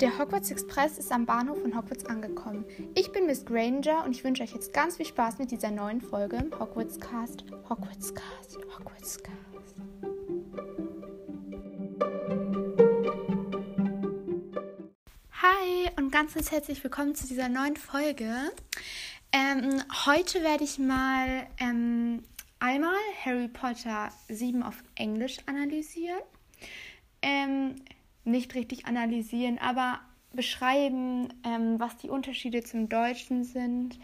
Der Hogwarts Express ist am Bahnhof von Hogwarts angekommen. Ich bin Miss Granger und ich wünsche euch jetzt ganz viel Spaß mit dieser neuen Folge im Hogwarts Cast. Hogwarts Cast, Hogwarts Cast. Hi und ganz, ganz herzlich willkommen zu dieser neuen Folge. Ähm, heute werde ich mal ähm, einmal Harry Potter 7 auf Englisch analysieren. Ähm, nicht richtig analysieren, aber beschreiben, ähm, was die Unterschiede zum Deutschen sind,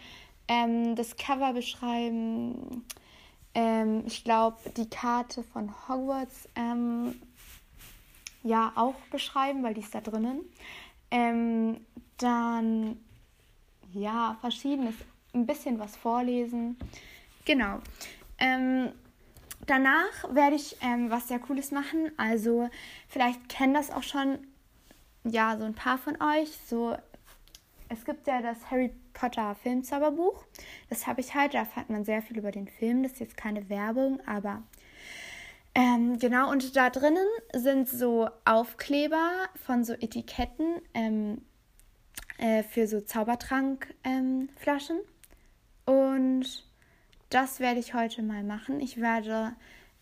ähm, das Cover beschreiben, ähm, ich glaube, die Karte von Hogwarts ähm, ja auch beschreiben, weil die ist da drinnen. Ähm, dann ja, verschiedenes, ein bisschen was vorlesen. Genau. Danach werde ich ähm, was sehr Cooles machen. Also vielleicht kennen das auch schon, ja, so ein paar von euch. So, es gibt ja das Harry Potter Filmzauberbuch. Das habe ich halt. Da erfährt man sehr viel über den Film. Das ist jetzt keine Werbung, aber ähm, genau. Und da drinnen sind so Aufkleber von so Etiketten ähm, äh, für so Zaubertrankflaschen. und das werde ich heute mal machen. Ich werde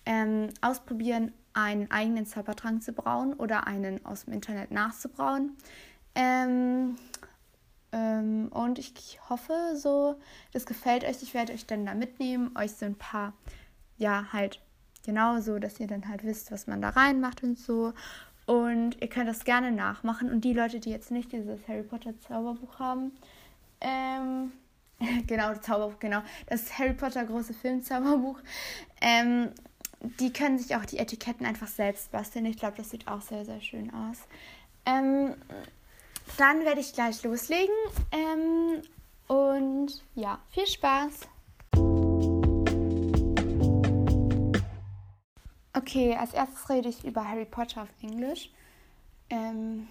ähm, ausprobieren, einen eigenen Zaubertrank zu brauen oder einen aus dem Internet nachzubrauen. Ähm, ähm, und ich hoffe, so, das gefällt euch. Ich werde euch dann da mitnehmen, euch so ein paar, ja, halt genau so, dass ihr dann halt wisst, was man da reinmacht und so. Und ihr könnt das gerne nachmachen. Und die Leute, die jetzt nicht dieses Harry Potter Zauberbuch haben, ähm, genau, das Zauberbuch, genau. Das Harry Potter große Filmzauberbuch. Ähm, die können sich auch die Etiketten einfach selbst basteln. Ich glaube, das sieht auch sehr, sehr schön aus. Ähm, dann werde ich gleich loslegen. Ähm, und ja, viel Spaß. Okay, als erstes rede ich über Harry Potter auf Englisch. Ähm,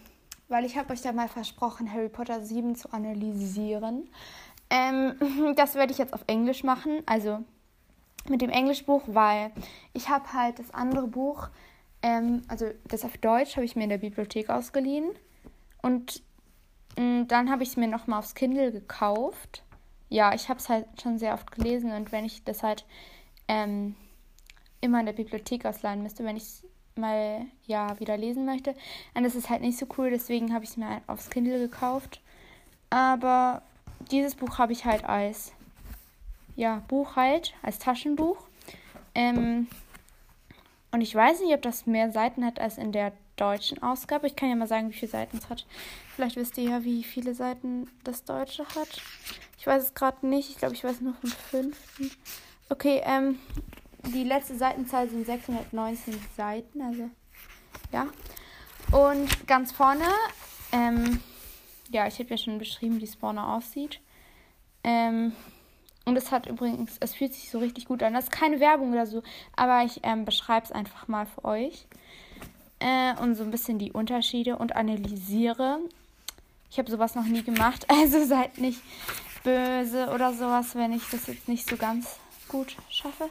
weil ich habe euch ja mal versprochen, Harry Potter 7 zu analysieren. Ähm, das werde ich jetzt auf Englisch machen, also mit dem Englischbuch, weil ich habe halt das andere Buch, ähm, also das auf Deutsch, habe ich mir in der Bibliothek ausgeliehen und äh, dann habe ich es mir nochmal aufs Kindle gekauft. Ja, ich habe es halt schon sehr oft gelesen und wenn ich das halt ähm, immer in der Bibliothek ausleihen müsste, wenn ich es mal ja wieder lesen möchte, dann ist es halt nicht so cool, deswegen habe ich es mir halt aufs Kindle gekauft. Aber dieses Buch habe ich halt als ja, Buch halt, als Taschenbuch. Ähm, und ich weiß nicht, ob das mehr Seiten hat als in der deutschen Ausgabe. Ich kann ja mal sagen, wie viele Seiten es hat. Vielleicht wisst ihr ja, wie viele Seiten das Deutsche hat. Ich weiß es gerade nicht. Ich glaube, ich weiß nur von fünften. Okay, ähm, die letzte Seitenzahl sind 619 Seiten, also ja. Und ganz vorne, ähm, ja, ich habe ja schon beschrieben, wie Spawner aussieht. Ähm, und es hat übrigens, es fühlt sich so richtig gut an. Das ist keine Werbung oder so, aber ich ähm, beschreibe es einfach mal für euch. Äh, und so ein bisschen die Unterschiede und analysiere. Ich habe sowas noch nie gemacht, also seid nicht böse oder sowas, wenn ich das jetzt nicht so ganz gut schaffe.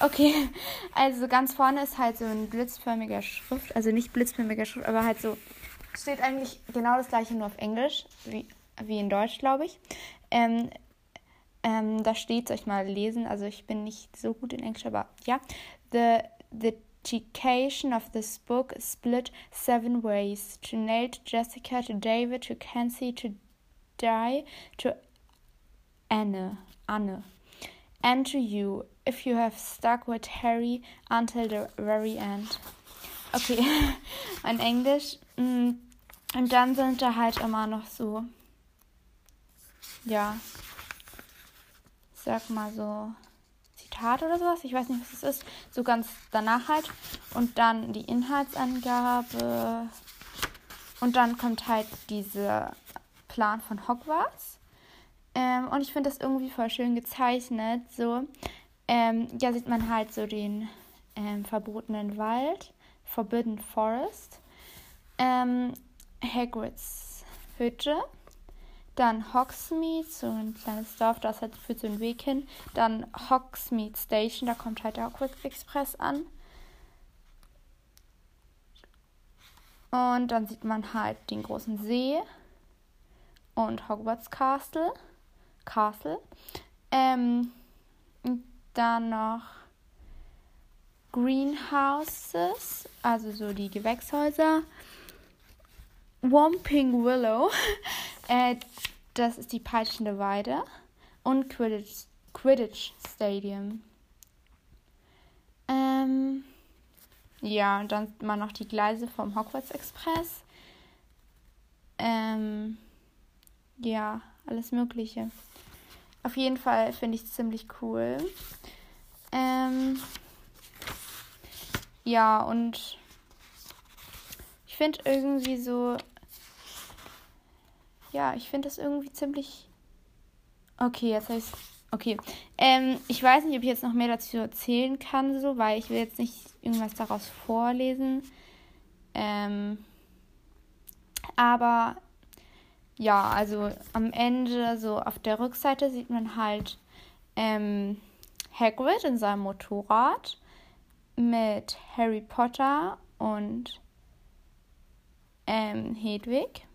Okay, also ganz vorne ist halt so ein blitzförmiger Schrift, also nicht blitzförmiger Schrift, aber halt so steht eigentlich genau das gleiche nur auf Englisch, wie, wie in Deutsch, glaube ich. Ähm, ähm, da steht, soll ich mal lesen, also ich bin nicht so gut in Englisch, aber ja. The, education of this book split seven ways. To Nate, Jessica, to David, to Kenzie, to Di, to Anne. Anne. And to you, if you have stuck with Harry until the very end. Okay, mein Englisch. Mm, und dann sind da halt immer noch so, ja, ich sag mal so Zitat oder sowas. Ich weiß nicht, was es ist. So ganz danach halt. Und dann die Inhaltsangabe. Und dann kommt halt dieser Plan von Hogwarts. Ähm, und ich finde das irgendwie voll schön gezeichnet. So, ähm, ja, sieht man halt so den ähm, verbotenen Wald. Forbidden Forest, ähm, Hagrids Hütte, dann Hogsmeade, so ein kleines Dorf, das halt führt so einen Weg hin, dann Hogsmeade Station, da kommt halt der Hogwarts Express an. Und dann sieht man halt den großen See und Hogwarts Castle. Castle. Ähm, dann noch Greenhouses, also so die Gewächshäuser. Womping Willow, äh, das ist die peitschende Weide. Und Quidditch, Quidditch Stadium. Ähm, ja, und dann mal noch die Gleise vom Hogwarts Express. Ähm, ja, alles Mögliche. Auf jeden Fall finde ich es ziemlich cool. Ähm, ja, und ich finde irgendwie so. Ja, ich finde das irgendwie ziemlich. Okay, jetzt habe ich Okay. Ähm, ich weiß nicht, ob ich jetzt noch mehr dazu erzählen kann, so, weil ich will jetzt nicht irgendwas daraus vorlesen. Ähm, aber ja, also am Ende, so auf der Rückseite sieht man halt ähm, Hagrid in seinem Motorrad mit Harry Potter und ähm, Hedwig.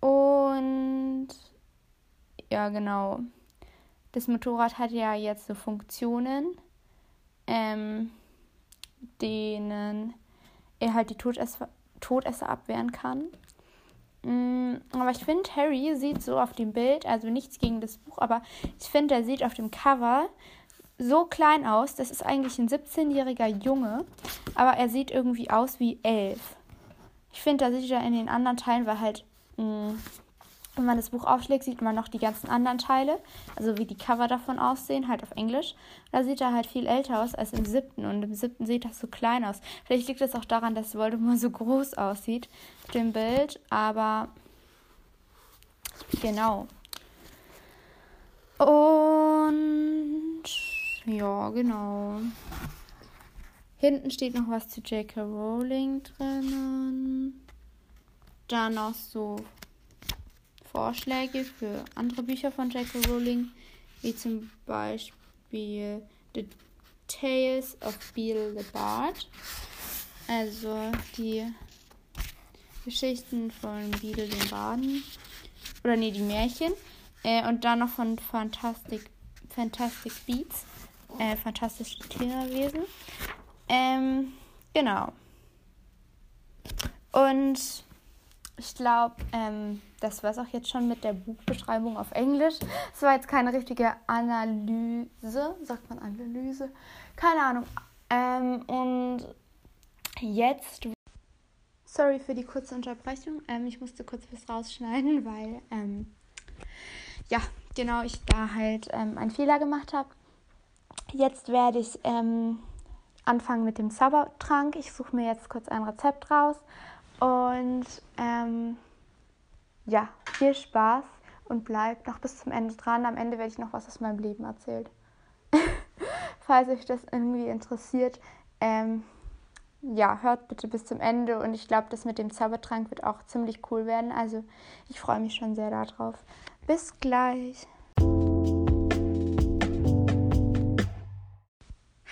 Und ja, genau. Das Motorrad hat ja jetzt so Funktionen, ähm, denen er halt die Todesser, Todesser abwehren kann. Mm, aber ich finde, Harry sieht so auf dem Bild, also nichts gegen das Buch, aber ich finde, er sieht auf dem Cover so klein aus. Das ist eigentlich ein 17-jähriger Junge, aber er sieht irgendwie aus wie elf. Ich finde, da sieht er in den anderen Teilen, weil halt wenn man das Buch aufschlägt, sieht man noch die ganzen anderen Teile, also wie die Cover davon aussehen, halt auf Englisch. Da sieht er halt viel älter aus als im siebten und im siebten sieht das so klein aus. Vielleicht liegt das auch daran, dass Voldemort so groß aussieht auf dem Bild, aber genau. Und ja, genau. Hinten steht noch was zu J.K. Rowling drinnen. Dann noch so Vorschläge für andere Bücher von J.K. Rowling, wie zum Beispiel The Tales of Beedle the Bard, also die Geschichten von Beedle den Baden, oder nee, die Märchen, äh, und dann noch von Fantastic, Fantastic Beats, äh, fantastische Tierwesen. Ähm, genau. Und ich glaube, ähm, das war es auch jetzt schon mit der Buchbeschreibung auf Englisch. Es war jetzt keine richtige Analyse. Sagt man Analyse? Keine Ahnung. Ähm, und jetzt. Sorry für die kurze Unterbrechung. Ähm, ich musste kurz was rausschneiden, weil, ähm, ja, genau, ich da halt ähm, einen Fehler gemacht habe. Jetzt werde ich ähm, anfangen mit dem Zaubertrank. Ich suche mir jetzt kurz ein Rezept raus und ähm, ja, viel Spaß und bleibt noch bis zum Ende dran. Am Ende werde ich noch was aus meinem Leben erzählt. Falls euch das irgendwie interessiert, ähm, ja, hört bitte bis zum Ende und ich glaube, das mit dem Zaubertrank wird auch ziemlich cool werden. Also ich freue mich schon sehr darauf. Bis gleich.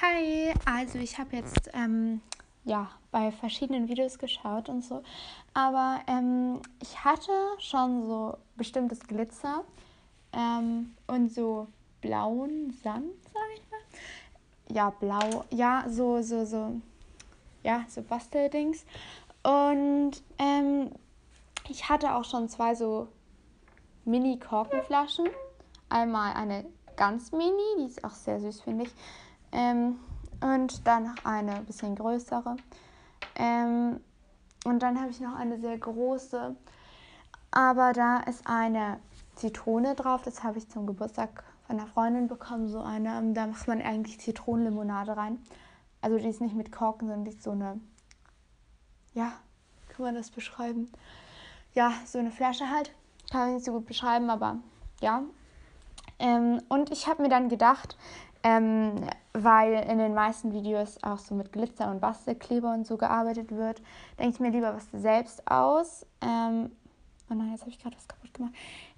Hi, also ich habe jetzt ähm, ja, bei verschiedenen Videos geschaut und so. Aber ähm, ich hatte schon so bestimmtes Glitzer ähm, und so blauen Sand, sag ich mal. Ja, blau, ja, so, so, so, ja, so Basteldings. Und ähm, ich hatte auch schon zwei so Mini-Korkenflaschen. Einmal eine ganz mini, die ist auch sehr süß, finde ich. Ähm, und dann noch eine bisschen größere. Ähm, und dann habe ich noch eine sehr große. Aber da ist eine Zitrone drauf. Das habe ich zum Geburtstag von einer Freundin bekommen. So eine. Ähm, da macht man eigentlich Zitronenlimonade rein. Also die ist nicht mit Korken, sondern die ist so eine. Ja, kann man das beschreiben? Ja, so eine Flasche halt. Kann ich nicht so gut beschreiben, aber ja. Ähm, und ich habe mir dann gedacht, ähm, weil in den meisten Videos auch so mit Glitzer und Bastelkleber und so gearbeitet wird, denke ich mir lieber was selbst aus. Ähm, oh nein, jetzt habe ich gerade was kaputt gemacht.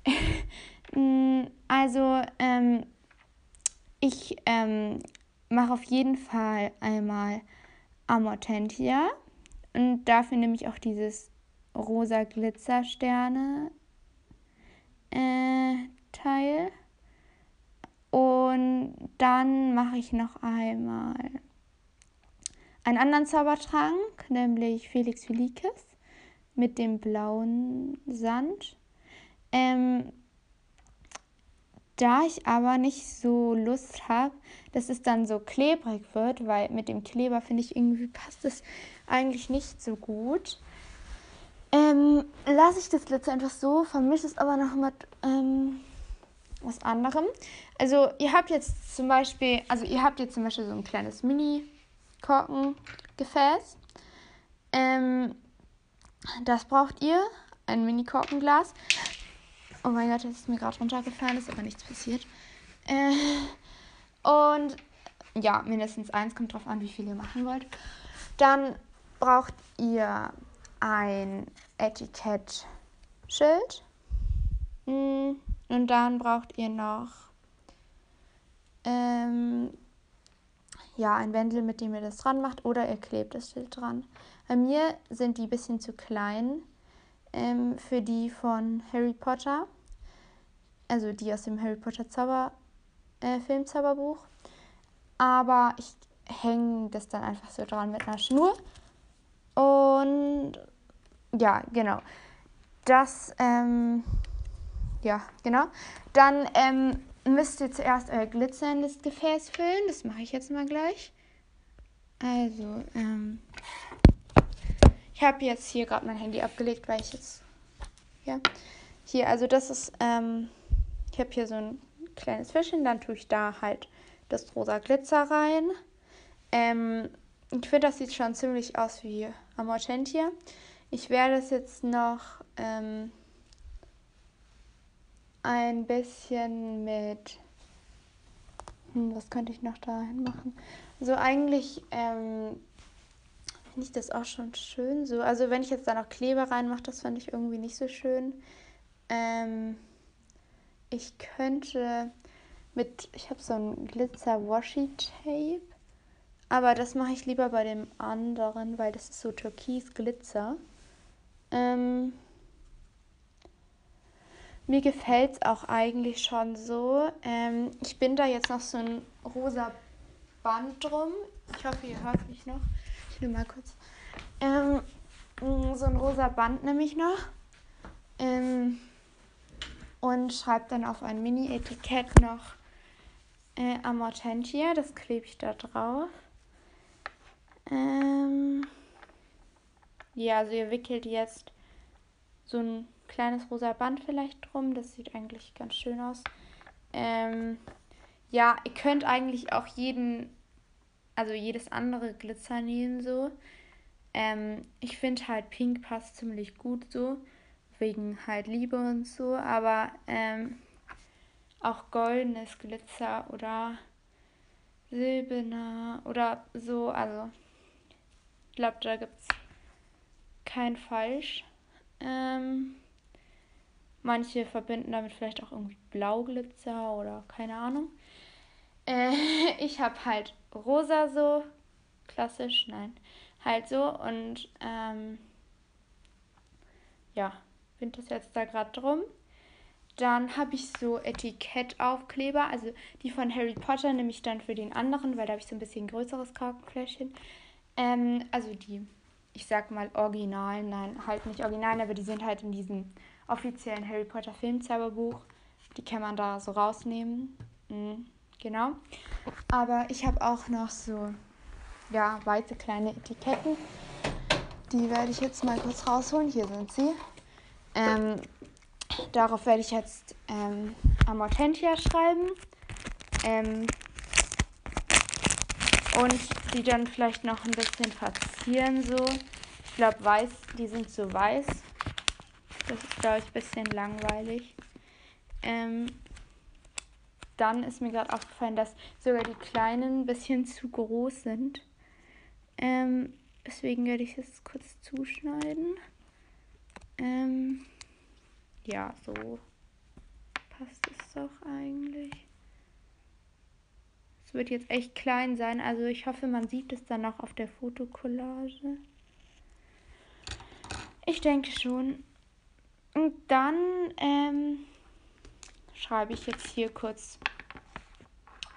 Mm, also, ähm, ich ähm, mache auf jeden Fall einmal Amortentia Und dafür nehme ich auch dieses rosa Glitzersterne äh, Teil. Und dann mache ich noch einmal einen anderen Zaubertrank, nämlich Felix Felikis mit dem blauen Sand. Ähm, da ich aber nicht so Lust habe, dass es dann so klebrig wird, weil mit dem Kleber finde ich irgendwie passt es eigentlich nicht so gut. Ähm, lasse ich das Glitzer einfach so, vermische es aber noch mit ähm, was anderem. Also ihr habt jetzt zum Beispiel, also ihr habt jetzt zum Beispiel so ein kleines Mini-Korkengefäß. Ähm, das braucht ihr, ein Mini-Korkenglas. Oh mein Gott, das ist mir gerade runtergefallen, ist aber nichts passiert. Äh, und ja, mindestens eins, kommt drauf an, wie viel ihr machen wollt. Dann braucht ihr ein Etikettschild. Mm, und dann braucht ihr noch ähm, ja, ein Wendel, mit dem ihr das dran macht oder ihr klebt das Schild dran. Bei mir sind die ein bisschen zu klein ähm, für die von Harry Potter. Also die aus dem Harry Potter Zauber äh, Filmzauberbuch. Aber ich hänge das dann einfach so dran mit einer Schnur. Und ja, genau. Das, ähm, ja, genau. Dann ähm, müsst ihr zuerst euer Glitzer in das Gefäß füllen. Das mache ich jetzt mal gleich. Also, ähm, ich habe jetzt hier gerade mein Handy abgelegt, weil ich jetzt, ja, hier, also das ist, ähm, ich habe hier so ein kleines Fischchen, dann tue ich da halt das rosa Glitzer rein. Ähm, ich finde, das sieht schon ziemlich aus wie Amortentia. Ich werde es jetzt noch ähm, ein bisschen mit. Hm, was könnte ich noch dahin machen? So eigentlich ähm, finde ich das auch schon schön. So, also wenn ich jetzt da noch Kleber reinmache, das fand ich irgendwie nicht so schön. Ähm, ich könnte mit, ich habe so ein Glitzer Washi Tape, aber das mache ich lieber bei dem anderen, weil das ist so Türkis Glitzer. Ähm, mir gefällt es auch eigentlich schon so. Ähm, ich bin da jetzt noch so ein rosa Band drum. Ich hoffe, ihr hört mich noch. Ich nehme mal kurz. Ähm, so ein rosa Band nehme ich noch. Ähm, und schreibe dann auf ein Mini-Etikett noch äh, Amortentia. Das klebe ich da drauf. Ähm, ja, also ihr wickelt jetzt so ein kleines rosa Band vielleicht drum. Das sieht eigentlich ganz schön aus. Ähm, ja, ihr könnt eigentlich auch jeden, also jedes andere Glitzer nehmen so. Ähm, ich finde halt Pink passt ziemlich gut so, wegen halt Liebe und so, aber ähm, auch goldenes Glitzer oder silberner oder so, also ich glaube, da gibt es kein Falsch. Ähm, manche verbinden damit vielleicht auch irgendwie Blauglitzer oder keine Ahnung. Äh, ich habe halt rosa so, klassisch, nein halt so und ähm, ja, bin das jetzt da gerade drum. Dann habe ich so Etikettaufkleber, also die von Harry Potter nehme ich dann für den anderen, weil da habe ich so ein bisschen größeres Korkenfläschchen. Ähm, also die, ich sag mal originalen, nein, halt nicht originalen, aber die sind halt in diesem offiziellen Harry Potter Filmzauberbuch. Die kann man da so rausnehmen. Mhm, genau. Aber ich habe auch noch so ja, weiße kleine Etiketten. Die werde ich jetzt mal kurz rausholen. Hier sind sie. Ähm, darauf werde ich jetzt ähm, Amortentia schreiben. Ähm, und die dann vielleicht noch ein bisschen verzieren so. Ich glaube weiß, die sind so weiß. Das ist glaube ich ein bisschen langweilig. Ähm, dann ist mir gerade aufgefallen, dass sogar die kleinen ein bisschen zu groß sind. Ähm, deswegen werde ich es kurz zuschneiden. Ähm, ja, so passt es doch eigentlich. Es wird jetzt echt klein sein, also ich hoffe, man sieht es dann auch auf der Fotokollage. Ich denke schon. Und dann ähm, schreibe ich jetzt hier kurz.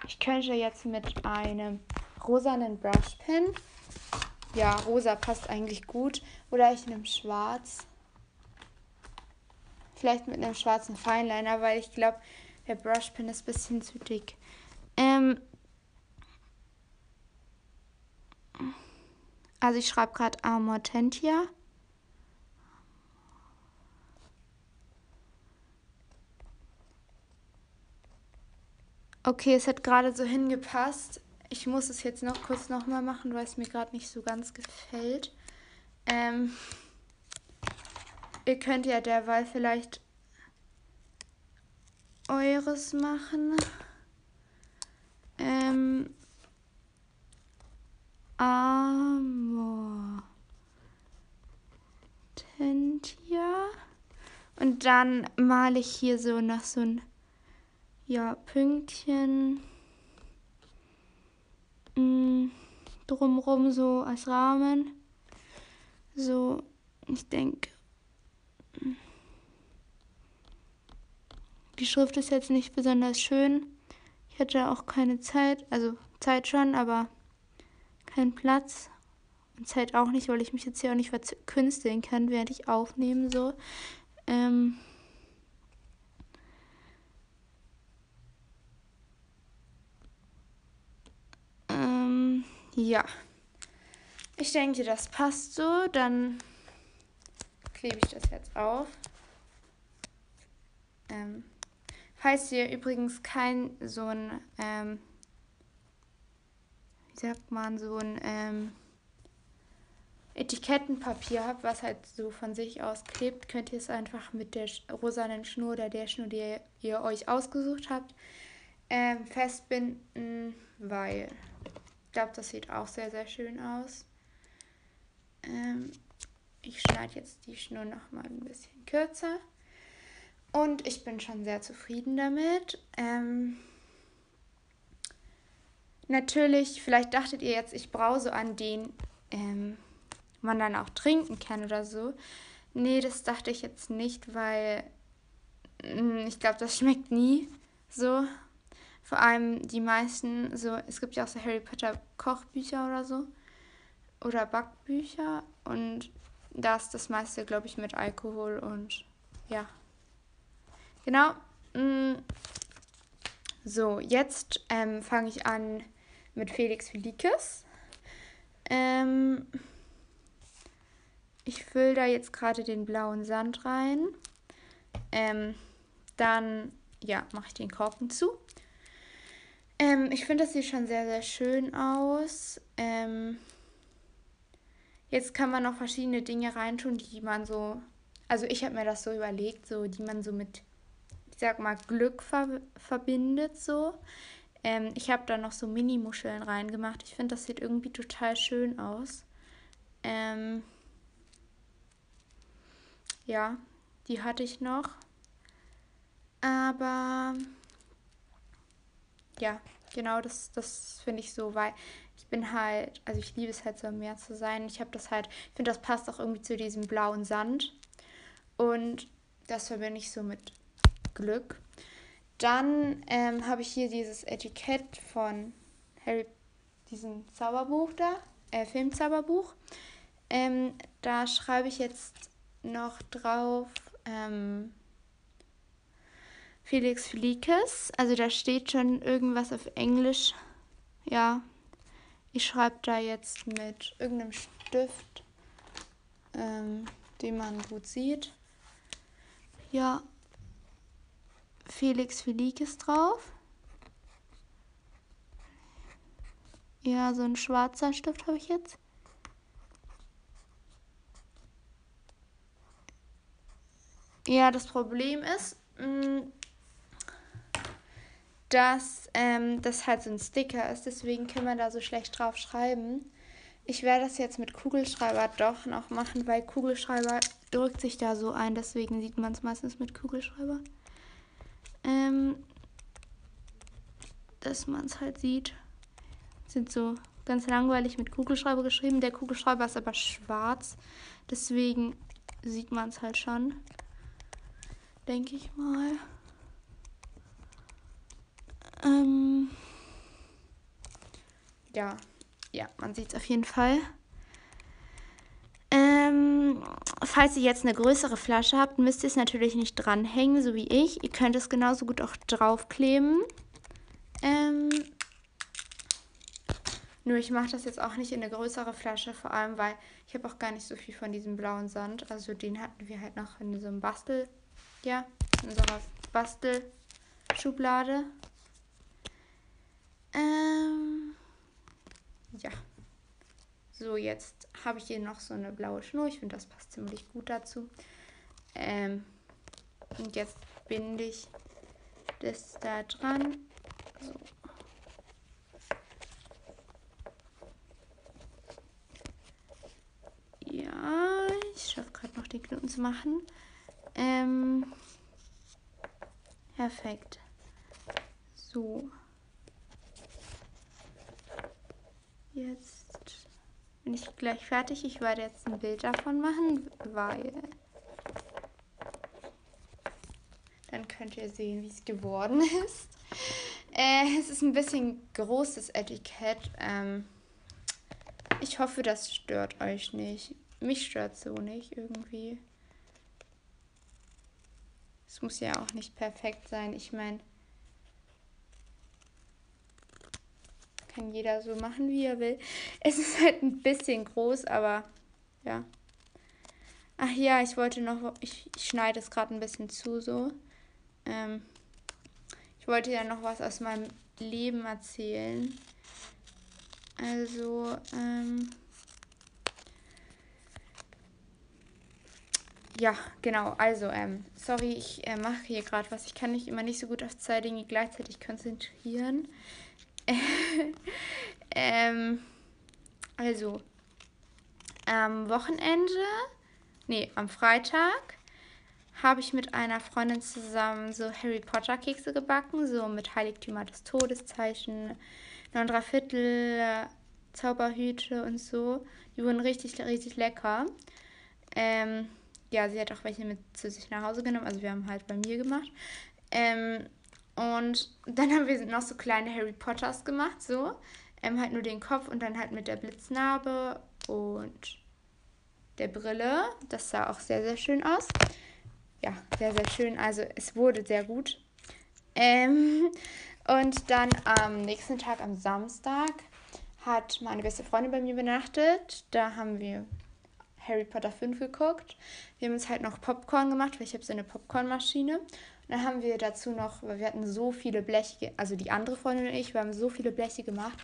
Ich könnte jetzt mit einem rosanen Brushpen. Ja, rosa passt eigentlich gut. Oder ich nehme schwarz. Vielleicht mit einem schwarzen Fineliner, weil ich glaube, der Brushpen ist ein bisschen zu dick. Ähm, also ich schreibe gerade Amortentia. Okay, es hat gerade so hingepasst. Ich muss es jetzt noch kurz nochmal machen, weil es mir gerade nicht so ganz gefällt. Ähm, ihr könnt ja derweil vielleicht eures machen. Ähm, Amor. Tentia. Und dann male ich hier so noch so ein ja, Pünktchen mh, mm, drumrum so als Rahmen. So, ich denke, die Schrift ist jetzt nicht besonders schön. Ich hatte auch keine Zeit, also Zeit schon, aber keinen Platz. Und Zeit auch nicht, weil ich mich jetzt hier auch nicht verkünsteln kann, während ich aufnehme. So. Ähm, Ja. Ich denke, das passt so. Dann klebe ich das jetzt auf. Ähm, falls ihr übrigens kein so ein, ähm, wie sagt man, so ein ähm, Etikettenpapier habt, was halt so von sich aus klebt, könnt ihr es einfach mit der rosanen Schnur oder der Schnur, die ihr, ihr euch ausgesucht habt, ähm, festbinden, weil glaube, das sieht auch sehr, sehr schön aus. Ähm, ich schneide jetzt die Schnur noch mal ein bisschen kürzer. Und ich bin schon sehr zufrieden damit. Ähm, natürlich, vielleicht dachtet ihr jetzt, ich brauche so an den ähm, man dann auch trinken kann oder so. Nee, das dachte ich jetzt nicht, weil mm, ich glaube, das schmeckt nie so. Vor allem die meisten, so, es gibt ja auch so Harry Potter Kochbücher oder so. Oder Backbücher. Und da ist das meiste, glaube ich, mit Alkohol und ja. Genau. Mm. So, jetzt ähm, fange ich an mit Felix Felikes. Ähm, ich fülle da jetzt gerade den blauen Sand rein. Ähm, dann, ja, mache ich den Korken zu. Ähm, ich finde, das sieht schon sehr, sehr schön aus. Ähm, jetzt kann man noch verschiedene Dinge reintun, die man so. Also ich habe mir das so überlegt, so die man so mit, ich sag mal, Glück ver verbindet so. Ähm, ich habe da noch so Mini-Muscheln reingemacht. Ich finde, das sieht irgendwie total schön aus. Ähm, ja, die hatte ich noch. Aber ja, genau das, das finde ich so, weil ich bin halt, also ich liebe es halt so am Meer zu sein. Ich habe das halt, ich finde, das passt auch irgendwie zu diesem blauen Sand. Und das verbinde ich so mit Glück. Dann ähm, habe ich hier dieses Etikett von Harry, diesem Zauberbuch da, äh, Filmzauberbuch. Ähm, da schreibe ich jetzt noch drauf, ähm, Felix Felikes. Also da steht schon irgendwas auf Englisch. Ja, ich schreibe da jetzt mit irgendeinem Stift, ähm, den man gut sieht. Ja, Felix Felikes drauf. Ja, so ein schwarzer Stift habe ich jetzt. Ja, das Problem ist, mh, mm, dass ähm, das halt so ein Sticker ist. Deswegen kann man da so schlecht drauf schreiben. Ich werde das jetzt mit Kugelschreiber doch noch machen, weil Kugelschreiber drückt sich da so ein. Deswegen sieht man es meistens mit Kugelschreiber. Ähm, dass man es halt sieht. Sind so ganz langweilig mit Kugelschreiber geschrieben. Der Kugelschreiber ist aber schwarz. Deswegen sieht man es halt schon. Denke ich mal. Ähm ja, ja, man sieht es auf jeden Fall. Ähm, falls ihr jetzt eine größere Flasche habt, müsst ihr es natürlich nicht dranhängen, so wie ich. Ihr könnt es genauso gut auch draufkleben. Ähm, nur ich mache das jetzt auch nicht in eine größere Flasche, vor allem weil ich habe auch gar nicht so viel von diesem blauen Sand. Also den hatten wir halt noch in so einem Bastel, ja, in unserer Bastelschublade. Ähm, ja. So, jetzt habe ich hier noch so eine blaue Schnur. Ich finde, das passt ziemlich gut dazu. Ähm, und jetzt binde ich das da dran. So. Ja, ich schaffe gerade noch die Knoten zu machen. Ähm, perfekt. So. Jetzt bin ich gleich fertig. Ich werde jetzt ein Bild davon machen, weil dann könnt ihr sehen, wie es geworden ist. Äh, es ist ein bisschen großes Etikett. Ähm, ich hoffe, das stört euch nicht. Mich stört so nicht irgendwie. Es muss ja auch nicht perfekt sein. Ich meine, kann jeder so machen, wie er will. Es ist halt ein bisschen groß, aber ja. Ach ja, ich wollte noch, ich, ich schneide es gerade ein bisschen zu so. Ähm, ich wollte ja noch was aus meinem Leben erzählen. Also, ähm, ja, genau. Also, ähm, sorry, ich äh, mache hier gerade was. Ich kann mich immer nicht so gut auf zwei Dinge gleichzeitig konzentrieren. ähm, also, am Wochenende, nee, am Freitag habe ich mit einer Freundin zusammen so Harry Potter Kekse gebacken, so mit Heiligtümer des Todeszeichen, 9 3 Viertel, Zauberhüte und so. Die wurden richtig, richtig lecker. Ähm, ja, sie hat auch welche mit zu sich nach Hause genommen, also wir haben halt bei mir gemacht. Ähm, und dann haben wir noch so kleine Harry Potters gemacht, so. Ähm, halt nur den Kopf und dann halt mit der Blitznarbe und der Brille. Das sah auch sehr, sehr schön aus. Ja, sehr, sehr schön. Also es wurde sehr gut. Ähm, und dann am nächsten Tag, am Samstag, hat meine beste Freundin bei mir übernachtet. Da haben wir Harry Potter 5 geguckt. Wir haben uns halt noch Popcorn gemacht, weil ich habe so eine Popcornmaschine. Dann haben wir dazu noch, weil wir hatten so viele Bleche, also die andere Freundin und ich, wir haben so viele Bleche gemacht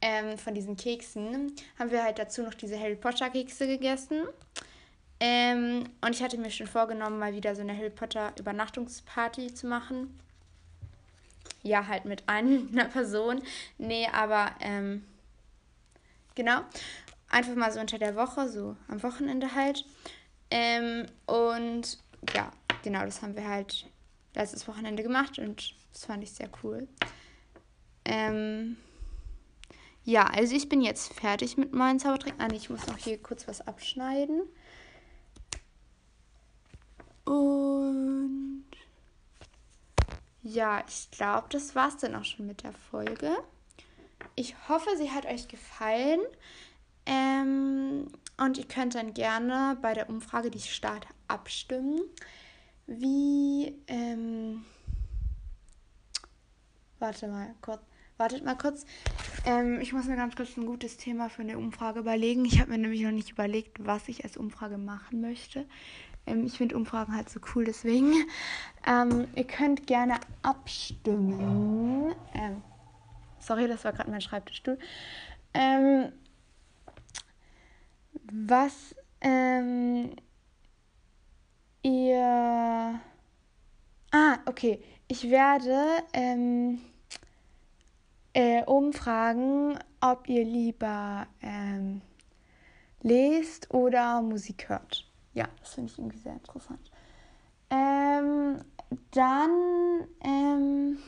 ähm, von diesen Keksen, haben wir halt dazu noch diese Harry Potter Kekse gegessen. Ähm, und ich hatte mir schon vorgenommen, mal wieder so eine Harry Potter Übernachtungsparty zu machen. Ja, halt mit einer Person. Nee, aber ähm, genau. Einfach mal so unter der Woche, so am Wochenende halt. Ähm, und ja, genau, das haben wir halt letztes Wochenende gemacht und das fand ich sehr cool. Ähm, ja, also ich bin jetzt fertig mit meinen Zaubertränken. Ah, ich muss noch hier kurz was abschneiden. Und ja, ich glaube, das war es dann auch schon mit der Folge. Ich hoffe, sie hat euch gefallen. Ähm, und ihr könnt dann gerne bei der Umfrage, die ich starte, abstimmen wie, ähm, warte mal kurz, wartet mal kurz. Ähm, ich muss mir ganz kurz ein gutes Thema für eine Umfrage überlegen. Ich habe mir nämlich noch nicht überlegt, was ich als Umfrage machen möchte. Ähm, ich finde Umfragen halt so cool, deswegen. Ähm, ihr könnt gerne abstimmen. Ähm, sorry, das war gerade mein Schreibtischstuhl. Was ähm, ihr. Ah, okay. Ich werde ähm, äh, umfragen, ob ihr lieber ähm, lest oder Musik hört. Ja, das finde ich irgendwie sehr interessant. Ähm, dann ähm,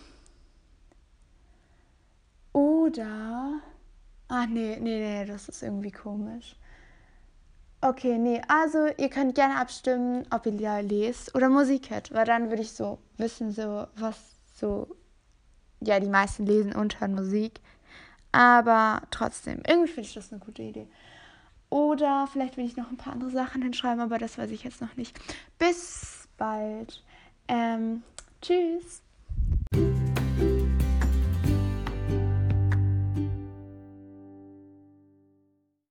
oder ah nee, nee, nee, das ist irgendwie komisch. Okay, nee, also ihr könnt gerne abstimmen, ob ihr Lieder lest oder Musik hört, weil dann würde ich so wissen, so was so, ja, die meisten lesen und hören Musik. Aber trotzdem, irgendwie finde ich das eine gute Idee. Oder vielleicht will ich noch ein paar andere Sachen hinschreiben, aber das weiß ich jetzt noch nicht. Bis bald. Ähm, tschüss.